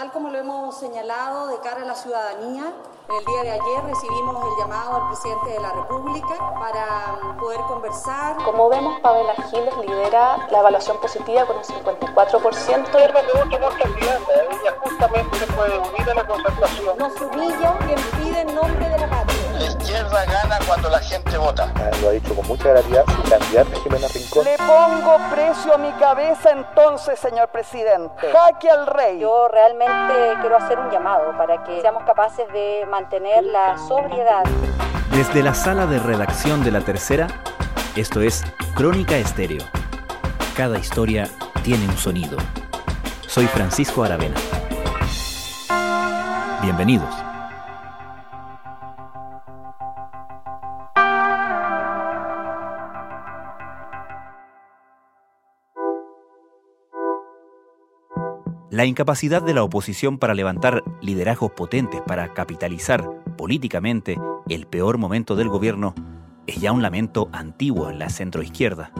Tal como lo hemos señalado de cara a la ciudadanía, en el día de ayer recibimos el llamado al presidente de la República para poder conversar. Como vemos, Pamela Giles lidera la evaluación positiva con un 54%. Ella justamente puede unir a la concertación. Nos humilla quien pide en nombre de la patria. La izquierda gana cuando la gente vota. Lo ha dicho con mucha gravedad su candidata Jimena Rincón. Le pongo precio a mi cabeza entonces, señor presidente. Jaque al rey. Yo realmente quiero hacer un llamado para que seamos capaces de mantener la sobriedad. Desde la sala de redacción de La Tercera, esto es Crónica Estéreo. Cada historia tiene un sonido. Soy Francisco Aravena. Bienvenidos. La incapacidad de la oposición para levantar liderazgos potentes para capitalizar políticamente el peor momento del gobierno es ya un lamento antiguo en la centroizquierda.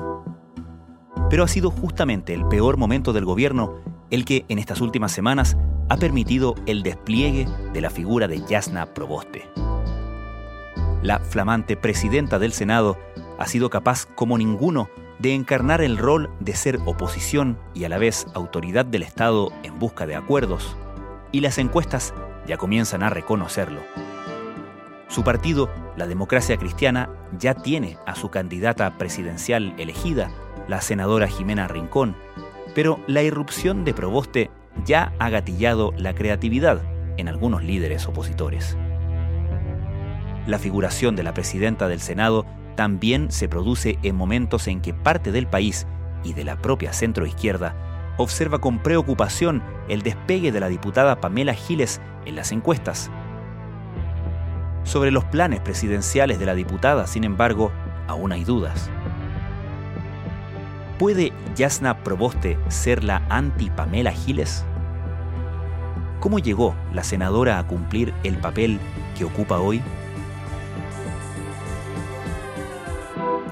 Pero ha sido justamente el peor momento del gobierno el que en estas últimas semanas ha permitido el despliegue de la figura de Yasna Proboste. La flamante presidenta del Senado ha sido capaz como ninguno de encarnar el rol de ser oposición y a la vez autoridad del Estado en busca de acuerdos, y las encuestas ya comienzan a reconocerlo. Su partido, la Democracia Cristiana, ya tiene a su candidata presidencial elegida, la senadora Jimena Rincón, pero la irrupción de Proboste ya ha gatillado la creatividad en algunos líderes opositores. La figuración de la presidenta del Senado también se produce en momentos en que parte del país y de la propia centroizquierda observa con preocupación el despegue de la diputada Pamela Giles en las encuestas. Sobre los planes presidenciales de la diputada, sin embargo, aún hay dudas. ¿Puede Yasna Proboste ser la anti-Pamela Giles? ¿Cómo llegó la senadora a cumplir el papel que ocupa hoy?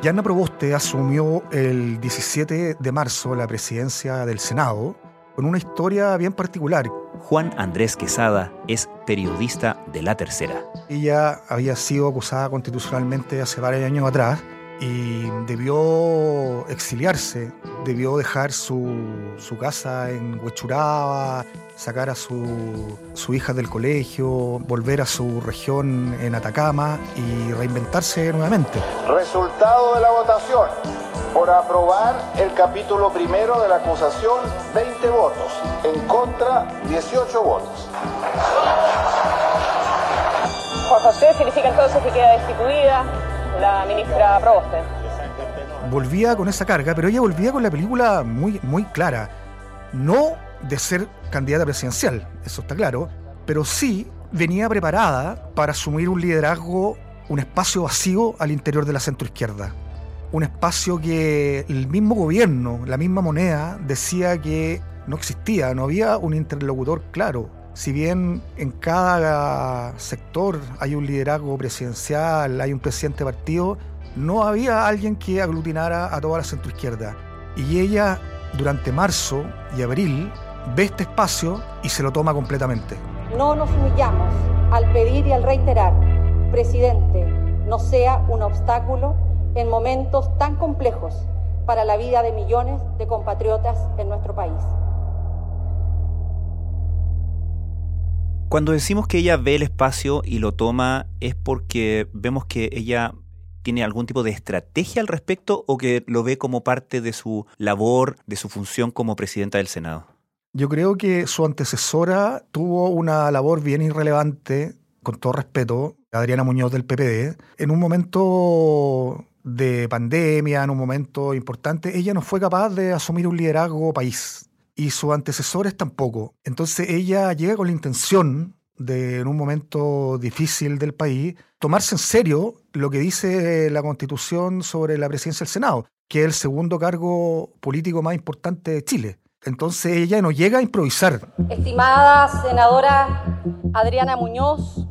Yana Proboste asumió el 17 de marzo la presidencia del Senado con una historia bien particular. Juan Andrés Quesada es periodista de La Tercera. Ella había sido acusada constitucionalmente hace varios años atrás y debió exiliarse, debió dejar su, su casa en Huechuraba, sacar a su, su, hija del colegio, volver a su región en Atacama y reinventarse nuevamente. Resultado de la votación. Por aprobar el capítulo primero de la acusación, 20 votos. En contra, 18 votos. Juan José significa entonces que queda destituida la ministra Proboste. Volvía con esa carga, pero ella volvía con la película muy, muy clara. No de ser candidata presidencial, eso está claro, pero sí venía preparada para asumir un liderazgo, un espacio vacío al interior de la centroizquierda. Un espacio que el mismo gobierno, la misma moneda, decía que no existía, no había un interlocutor claro. Si bien en cada sector hay un liderazgo presidencial, hay un presidente de partido, no había alguien que aglutinara a toda la centroizquierda. Y ella, durante marzo y abril, ve este espacio y se lo toma completamente. No nos humillamos al pedir y al reiterar, presidente, no sea un obstáculo en momentos tan complejos para la vida de millones de compatriotas en nuestro país. Cuando decimos que ella ve el espacio y lo toma es porque vemos que ella tiene algún tipo de estrategia al respecto o que lo ve como parte de su labor, de su función como presidenta del Senado. Yo creo que su antecesora tuvo una labor bien irrelevante, con todo respeto, Adriana Muñoz del PPD, en un momento de pandemia, en un momento importante, ella no fue capaz de asumir un liderazgo país y sus antecesores tampoco. Entonces ella llega con la intención de, en un momento difícil del país, tomarse en serio lo que dice la Constitución sobre la presidencia del Senado, que es el segundo cargo político más importante de Chile. Entonces ella no llega a improvisar. Estimada senadora Adriana Muñoz.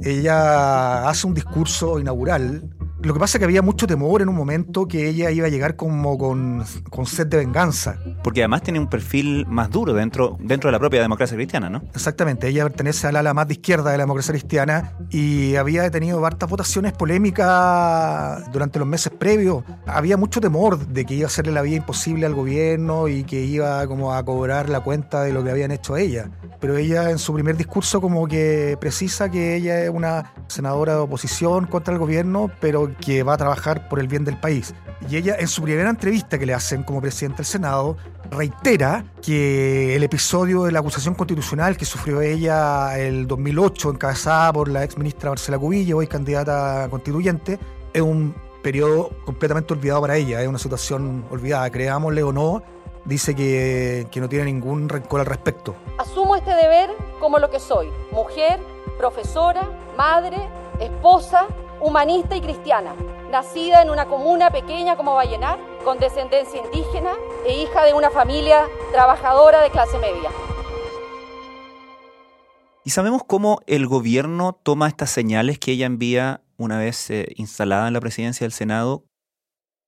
Ella hace un discurso inaugural Lo que pasa es que había mucho temor en un momento que ella iba a llegar como con, con sed de venganza. Porque además tiene un perfil más duro dentro, dentro de la propia democracia cristiana, ¿no? Exactamente, ella pertenece al ala más de izquierda de la democracia cristiana y había tenido hartas votaciones polémicas durante los meses previos. Había mucho temor de que iba a hacerle la vida imposible al gobierno y que iba como a cobrar la cuenta de lo que habían hecho a ella. Pero ella en su primer discurso como que precisa que ella es una senadora de oposición contra el gobierno, pero que va a trabajar por el bien del país. Y ella en su primera entrevista que le hacen como presidente del Senado reitera que el episodio de la acusación constitucional que sufrió ella el 2008 encabezada por la ex ministra Marcela Cubillo, hoy candidata constituyente, es un periodo completamente olvidado para ella, es una situación olvidada, creámosle o no, dice que, que no tiene ningún rencor al respecto. Asumo este deber como lo que soy, mujer, profesora, madre, esposa, humanista y cristiana, nacida en una comuna pequeña como Vallenar, con descendencia indígena e hija de una familia trabajadora de clase media. ¿Y sabemos cómo el gobierno toma estas señales que ella envía una vez eh, instalada en la presidencia del Senado?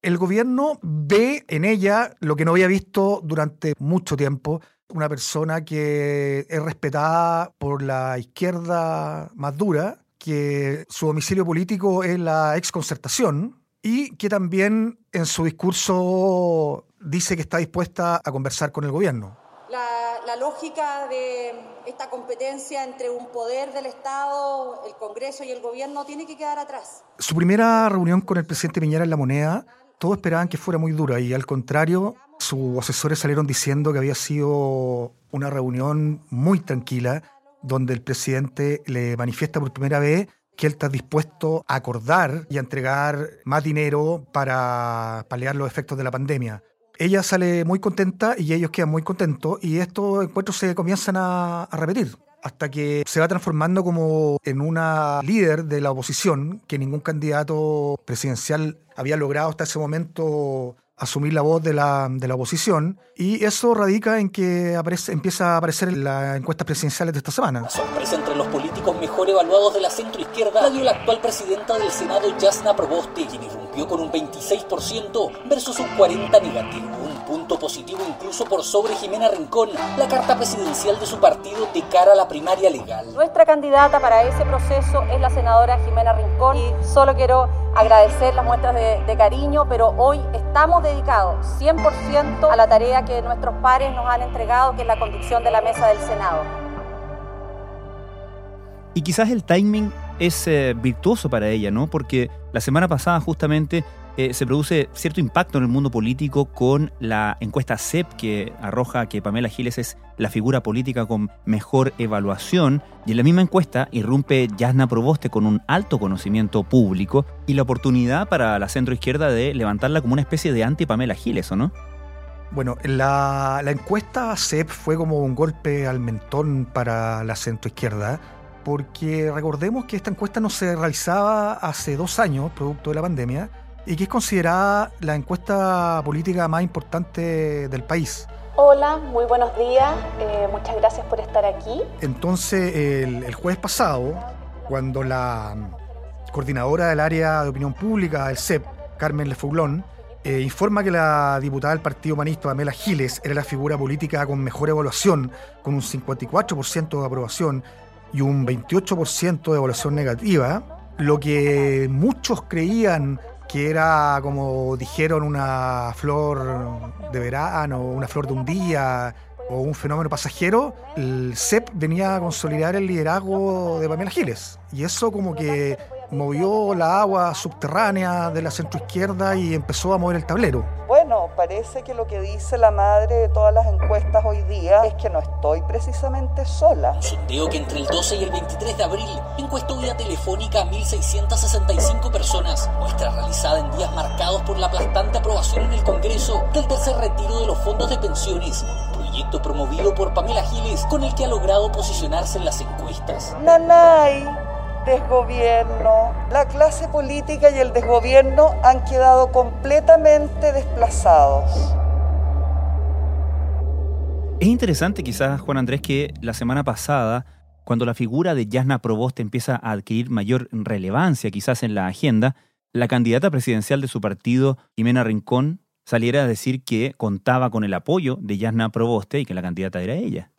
El gobierno ve en ella lo que no había visto durante mucho tiempo, una persona que es respetada por la izquierda más dura, que su domicilio político es la exconcertación y que también en su discurso dice que está dispuesta a conversar con el gobierno. La, la, lógica de esta competencia entre un poder del Estado, el Congreso y el gobierno tiene que quedar atrás. Su primera reunión con el presidente Piñera en La Moneda, todos esperaban que fuera muy dura y al contrario, sus asesores salieron diciendo que había sido una reunión muy tranquila, donde el presidente le manifiesta por primera vez que él está dispuesto a acordar y a entregar más dinero para paliar los efectos de la pandemia. Ella sale muy contenta y ellos quedan muy contentos y estos encuentros se comienzan a, a repetir hasta que se va transformando como en una líder de la oposición que ningún candidato presidencial había logrado hasta ese momento asumir la voz de la, de la oposición y eso radica en que aparece, empieza a aparecer en las encuestas presidenciales de esta semana. Sorpresa entre los políticos mejor evaluados de la centroizquierda la dio la actual presidenta del Senado, Yasna Proboste, quien irrumpió con un 26% versus un 40% negativo. Un punto positivo incluso por sobre Jimena Rincón, la carta presidencial de su partido de cara a la primaria legal. Nuestra candidata para ese proceso es la senadora Jimena Rincón y solo quiero agradecer las muestras de, de cariño, pero hoy estamos dedicados 100% a la tarea que nuestros pares nos han entregado, que es la conducción de la mesa del Senado. Y quizás el timing es eh, virtuoso para ella, ¿no? Porque la semana pasada justamente eh, se produce cierto impacto en el mundo político con la encuesta CEP que arroja que Pamela Giles es la figura política con mejor evaluación y en la misma encuesta irrumpe Yasna Proboste con un alto conocimiento público y la oportunidad para la centroizquierda de levantarla como una especie de anti-Pamela Giles, ¿o no? Bueno, la, la encuesta CEP fue como un golpe al mentón para la centroizquierda porque recordemos que esta encuesta no se realizaba hace dos años, producto de la pandemia, y que es considerada la encuesta política más importante del país. Hola, muy buenos días, eh, muchas gracias por estar aquí. Entonces, el, el, jueves pasado, cuando la coordinadora del área de opinión pública del CEP, Carmen Lefouglón, eh, informa que la diputada del Partido Humanista, Pamela Giles, era la figura política con mejor evaluación, con un 54% de aprobación y un 28% de evaluación negativa, lo que muchos creían que era, como dijeron, una flor de verano, una flor de un día o un fenómeno pasajero, el CEP venía a consolidar el liderazgo de Pamela Giles. Y eso como que movió la agua subterránea de la centroizquierda y empezó a mover el tablero. Bueno, parece que lo que dice la madre de todas las encuestas hoy día es que no estoy precisamente sola. Un sondeo que entre el 12 y el 23 de abril encuestó vía telefónica a 1.665 personas, muestra realizada en días marcados por la aplastante aprobación en el Congreso del tercer retiro de los fondos de pensiones, proyecto promovido por Pamela Giles con el que ha logrado posicionarse en las encuestas. Nanay, desgobierno, la clase política y el desgobierno han quedado completamente desplazados. Es interesante quizás, Juan Andrés, que la semana pasada, cuando la figura de Yasna Proboste empieza a adquirir mayor relevancia quizás en la agenda, la candidata presidencial de su partido, Jimena Rincón, saliera a decir que contaba con el apoyo de Yasna Proboste y que la candidata era ella.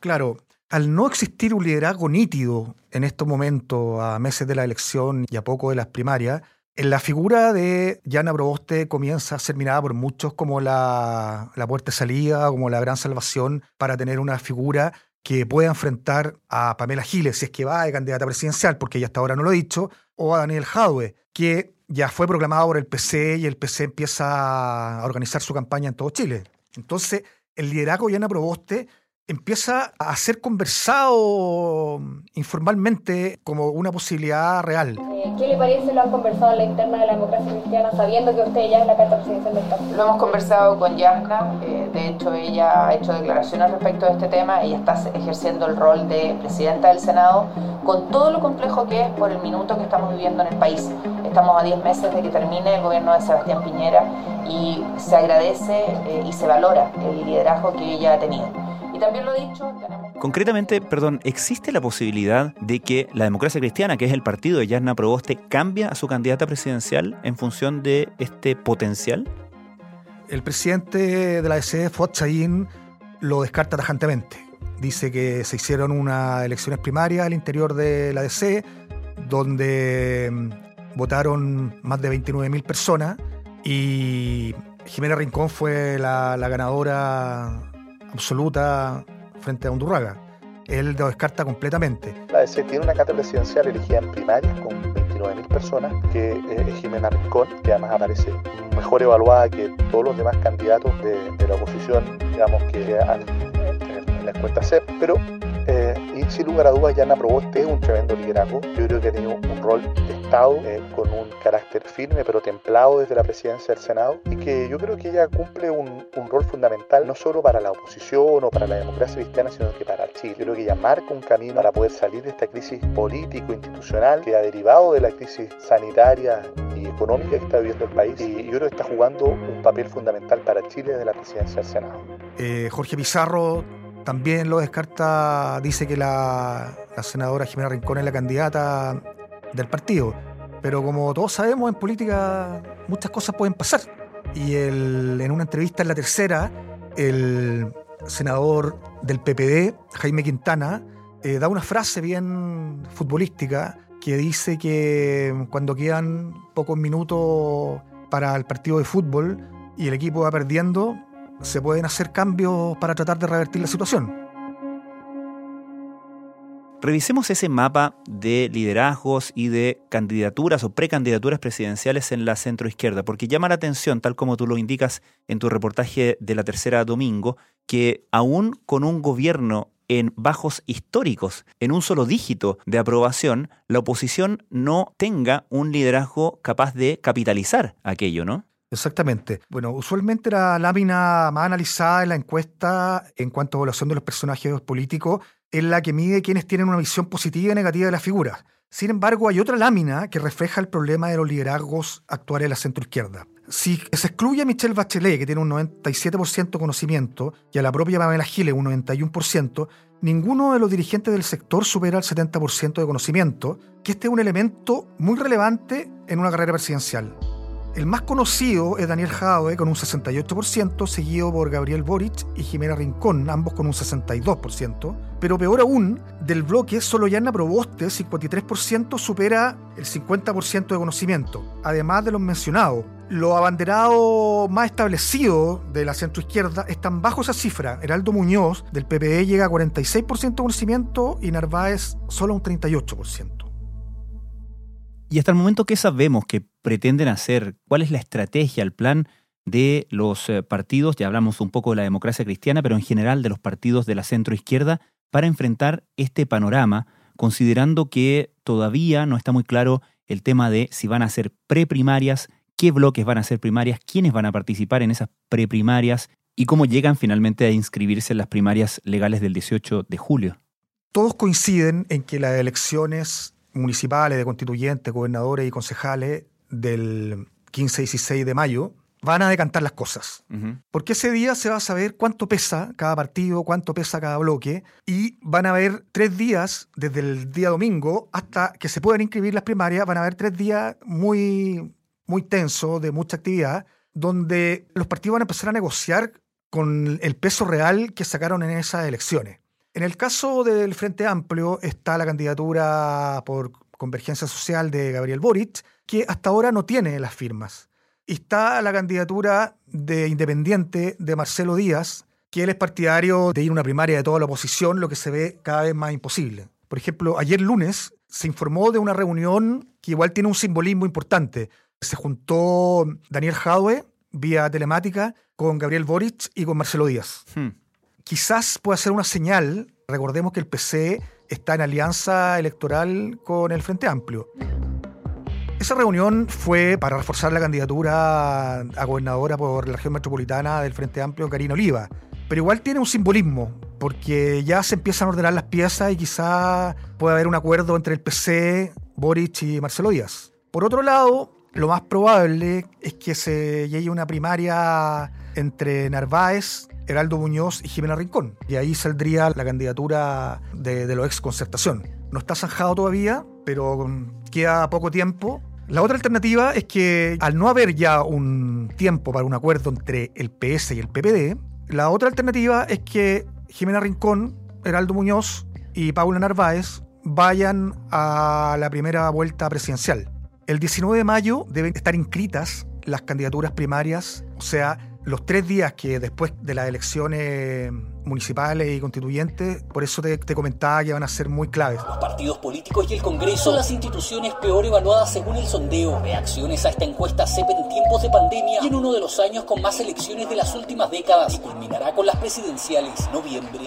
Claro, al no existir un liderazgo nítido en estos momentos, a meses de la elección y a poco de las primarias, en la figura de Yana Proboste comienza a ser mirada por muchos como la, la puerta de salida, como la gran salvación para tener una figura que pueda enfrentar a Pamela Giles, si es que va de candidata presidencial, porque ella hasta ahora no lo ha dicho, o a Daniel Jadwe, que ya fue proclamado por el PC y el PC empieza a organizar su campaña en todo Chile. Entonces, el liderazgo de Yana Proboste empieza a ser conversado informalmente como una posibilidad real. ¿Qué le parece? ¿Lo han conversado en la interna de la democracia cristiana sabiendo que usted ya es la carta presidencial del partido? Lo hemos conversado con Yasna, eh, de hecho ella ha hecho declaraciones respecto a este tema, ella está ejerciendo el rol de presidenta del Senado con todo lo complejo que es por el minuto que estamos viviendo en el país. Estamos a 10 meses de que termine el gobierno de Sebastián Piñera y se agradece eh, y se valora el liderazgo que ella ha tenido. Y también lo he dicho, Concretamente, perdón, ¿existe la posibilidad de que la democracia cristiana, que es el partido de Yasna Proboste, cambie a su candidata presidencial en función de este potencial? El presidente de la DC, Fuad Chayin, lo descarta tajantemente. Dice que se hicieron unas elecciones primarias al interior de la DC, donde mm, votaron más de 29.000 personas y Jimena Rincón fue la, la ganadora absoluta frente a Undurraga. Él lo descarta completamente. La DC tiene una cátedra presidencial elegida en primarias con 29.000 personas, que es Jimena Rincón, que además aparece mejor evaluada que todos los demás candidatos de, la oposición, digamos, que han en, en la encuesta CEP, pero eh, sin lugar a dudas, Yana Proboste es un tremendo liderazgo. Yo creo que ha tenido un rol de Estado eh, con un carácter firme pero templado desde la presidencia del Senado y que yo creo que ella cumple un, un, rol fundamental no solo para la oposición o para la democracia cristiana, sino que para Chile. Yo creo que ella marca un camino para poder salir de esta crisis político-institucional que ha derivado de la crisis sanitaria y económica que está viviendo el país y yo creo que está jugando un papel fundamental para Chile desde la presidencia del Senado. Eh, Jorge Pizarro también lo descarta, dice que la, senadora Jimena Rincón es la candidata del partido. Pero como todos sabemos, en política muchas cosas pueden pasar. Y el, en una entrevista en la tercera, el senador del PPD, Jaime Quintana, eh, da una frase bien futbolística que dice que cuando quedan pocos minutos para el partido de fútbol y el equipo va perdiendo, se pueden hacer cambios para tratar de revertir la situación. Revisemos ese mapa de liderazgos y de candidaturas o precandidaturas presidenciales en la centroizquierda, porque llama la atención, tal como tú lo indicas en tu reportaje de la tercera domingo, que aún con un gobierno en bajos históricos, en un solo dígito de aprobación, la oposición no tenga un liderazgo capaz de capitalizar aquello, ¿no? Exactamente. Bueno, usualmente la lámina más analizada en la encuesta en cuanto a evaluación de los personajes políticos es la que mide quienes tienen una visión positiva y negativa de las figuras. Sin embargo, hay otra lámina que refleja el problema de los liderazgos actuales de la centroizquierda. Si se excluye a Michelle Bachelet, que tiene un 97% de conocimiento, y a la propia Pamela Giles, un 91%, ninguno de los dirigentes del sector supera el 70% de conocimiento, que este es un elemento muy relevante en una carrera presidencial. El más conocido es Daniel Jadwe con un 68%, seguido por Gabriel Boric y Jimena Rincón, ambos con un 62%. Pero peor aún, del bloque, solo Yana Proboste, 53%, supera el 50% de conocimiento, además de los mencionados. Los abanderados más establecidos de la centroizquierda están bajo esa cifra. Heraldo Muñoz, del PPE, llega a 46% de conocimiento y Narváez solo a un 38%. Y hasta el momento, ¿qué sabemos que pretenden hacer? ¿Cuál es la estrategia, el plan de los eh, partidos? Ya hablamos un poco de la democracia cristiana, pero en general de los partidos de la centroizquierda para enfrentar este panorama, considerando que todavía no está muy claro el tema de si van a ser preprimarias, qué bloques van a ser primarias, quiénes van a participar en esas preprimarias y cómo llegan finalmente a inscribirse en las primarias legales del 18 de julio. Todos coinciden en que las elecciones municipales, de constituyentes, gobernadores y concejales del 15-16 de mayo van a decantar las cosas. Uh -huh. Porque ese día se va a saber cuánto pesa cada partido, cuánto pesa cada bloque, y van a haber tres días, desde el día domingo hasta que se puedan inscribir las primarias, van a haber tres días muy muy tenso, de mucha actividad, donde los partidos van a empezar a negociar con el peso real que sacaron en esas elecciones. En el caso del Frente Amplio está la candidatura por Convergencia Social de Gabriel Boric, que hasta ahora no tiene las firmas. Está la candidatura de Independiente de Marcelo Díaz, que él es partidario de ir a una primaria de toda la oposición, lo que se ve cada vez más imposible. Por ejemplo, ayer lunes se informó de una reunión que igual tiene un simbolismo importante. Se juntó Daniel Jadwe vía telemática con Gabriel Boric y con Marcelo Díaz. Hmm. Quizás pueda ser una señal, recordemos que el PC está en alianza electoral con el Frente Amplio. Esa reunión fue para reforzar la candidatura a gobernadora por la región metropolitana del Frente Amplio, Karina Oliva. Pero igual tiene un simbolismo, porque ya se empiezan a ordenar las piezas y quizá pueda haber un acuerdo entre el PC, Boric y Marcelo Díaz. Por otro lado, lo más probable es que se llegue una primaria entre Narváez, Heraldo Muñoz y Jimena Rincón. Y ahí saldría la candidatura de, los ex concertación. No está zanjado todavía, pero queda poco tiempo. La otra alternativa es que al no haber ya un tiempo para un acuerdo entre el PS y el PPD, la otra alternativa es que Jimena Rincón, Heraldo Muñoz y Paula Narváez vayan a la primera vuelta presidencial. El 19 de mayo deben estar inscritas las candidaturas primarias, o sea, los tres días que después de las elecciones municipales y constituyentes, por eso te, comentaba que van a ser muy claves. Los partidos políticos y el Congreso son las instituciones peor evaluadas según el sondeo. Reacciones a esta encuesta CEP en tiempos de pandemia y en uno de los años con más elecciones de las últimas décadas y culminará con las presidenciales noviembre.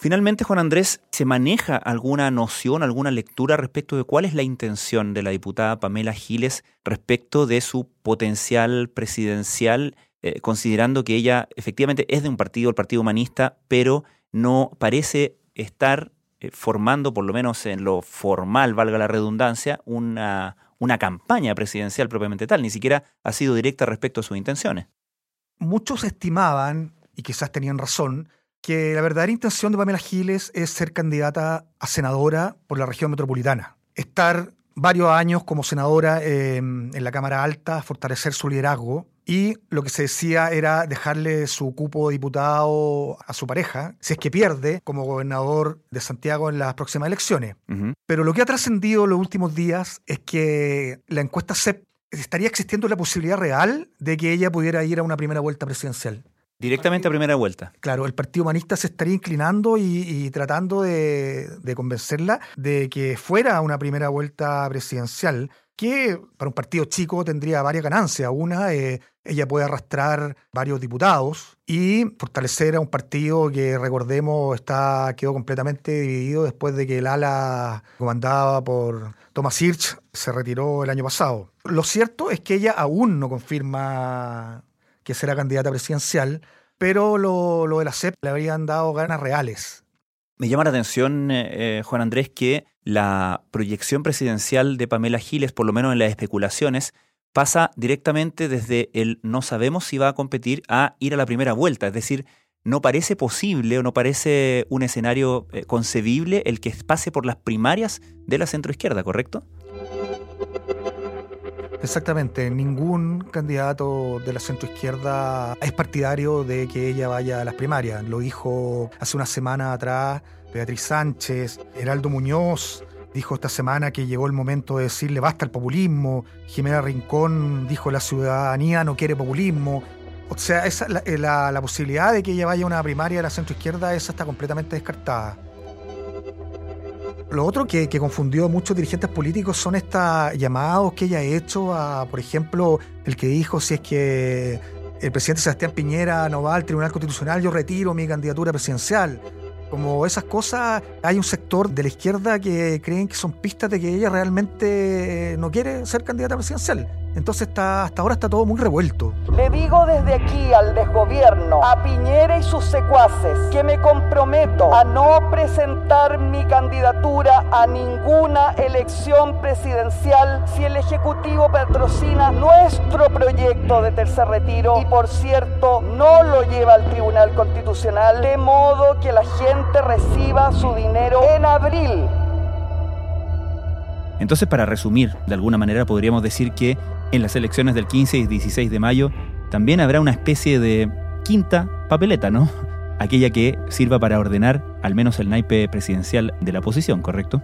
Finalmente, Juan Andrés, ¿se maneja alguna noción, alguna lectura respecto de cuál es la intención de la diputada Pamela Giles respecto de su potencial presidencial, eh, considerando que ella efectivamente es de un partido, el Partido Humanista, pero no parece estar eh, formando, por lo menos en lo formal, valga la redundancia, una, una campaña presidencial propiamente tal, ni siquiera ha sido directa respecto a sus intenciones? Muchos estimaban, y quizás tenían razón, que la verdadera intención de Pamela Giles es ser candidata a senadora por la región metropolitana. Estar varios años como senadora em, en la Cámara Alta, fortalecer su liderazgo. Y lo que se decía era dejarle su cupo de diputado a su pareja, si es que pierde como gobernador de Santiago en las próximas elecciones. Pero lo que ha trascendido los últimos días es que la encuesta CEP estaría existiendo la posibilidad real de que ella pudiera ir a una primera vuelta presidencial. Directamente a primera vuelta. Claro, el Partido Humanista se estaría inclinando y, tratando de, convencerla de que fuera una primera vuelta presidencial, que para un partido chico tendría varias ganancias. Una, eh, ella puede arrastrar varios diputados y fortalecer a un partido que, recordemos, está, quedó completamente dividido después de que el ala comandada por Thomas Hirsch se retiró el año pasado. Lo cierto es que ella aún no confirma que será candidata presidencial, pero lo, de la CEP le habrían dado ganas reales. Me llama la atención, eh, eh, Juan Andrés, que la proyección presidencial de Pamela Giles, por lo menos en las especulaciones, pasa directamente desde el no sabemos si va a competir a ir a la primera vuelta. Es decir, no parece posible o no parece un escenario eh, concebible el que pase por las primarias de la centroizquierda, ¿correcto? Exactamente, ningún candidato de la centroizquierda es partidario de que ella vaya a las primarias. Lo dijo hace una semana atrás Beatriz Sánchez, Heraldo Muñoz, dijo esta semana que llegó el momento de decirle basta el populismo. Jimena Rincón dijo la ciudadanía no quiere populismo. O sea, esa, la, la, la posibilidad de que ella vaya a una primaria de la centroizquierda, esa está completamente descartada. Lo otro que, confundió a muchos dirigentes políticos son estos llamados que ella ha hecho a, por ejemplo, el que dijo si es que el presidente Sebastián Piñera no va al Tribunal Constitucional, yo retiro mi candidatura presidencial. Como esas cosas, hay un sector de la izquierda que creen que son pistas de que ella realmente no quiere ser candidata presidencial. Entonces está, hasta ahora está todo muy revuelto. Le digo desde aquí al desgobierno, a Piñera y sus secuaces, que me comprometo a no presentar mi candidatura a ninguna elección presidencial si el Ejecutivo patrocina nuestro proyecto de tercer retiro y por cierto no lo lleva al Tribunal Constitucional, de modo que la gente reciba su dinero en abril Entonces, para resumir, de alguna manera podríamos decir que en las elecciones del 15 y 16 de mayo también habrá una especie de quinta papeleta, ¿no? Aquella que sirva para ordenar al menos el naipe presidencial de la oposición, ¿correcto?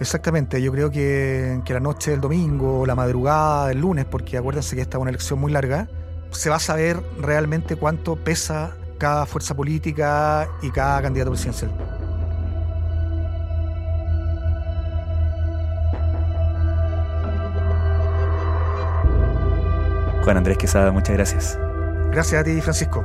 Exactamente, yo creo que, que la noche del domingo, la madrugada del lunes, porque acuérdense que esta es una elección muy larga, se va a saber realmente cuánto pesa cada fuerza política y cada candidato presidencial. Juan Andrés Quesada, muchas gracias. Gracias a ti, Francisco.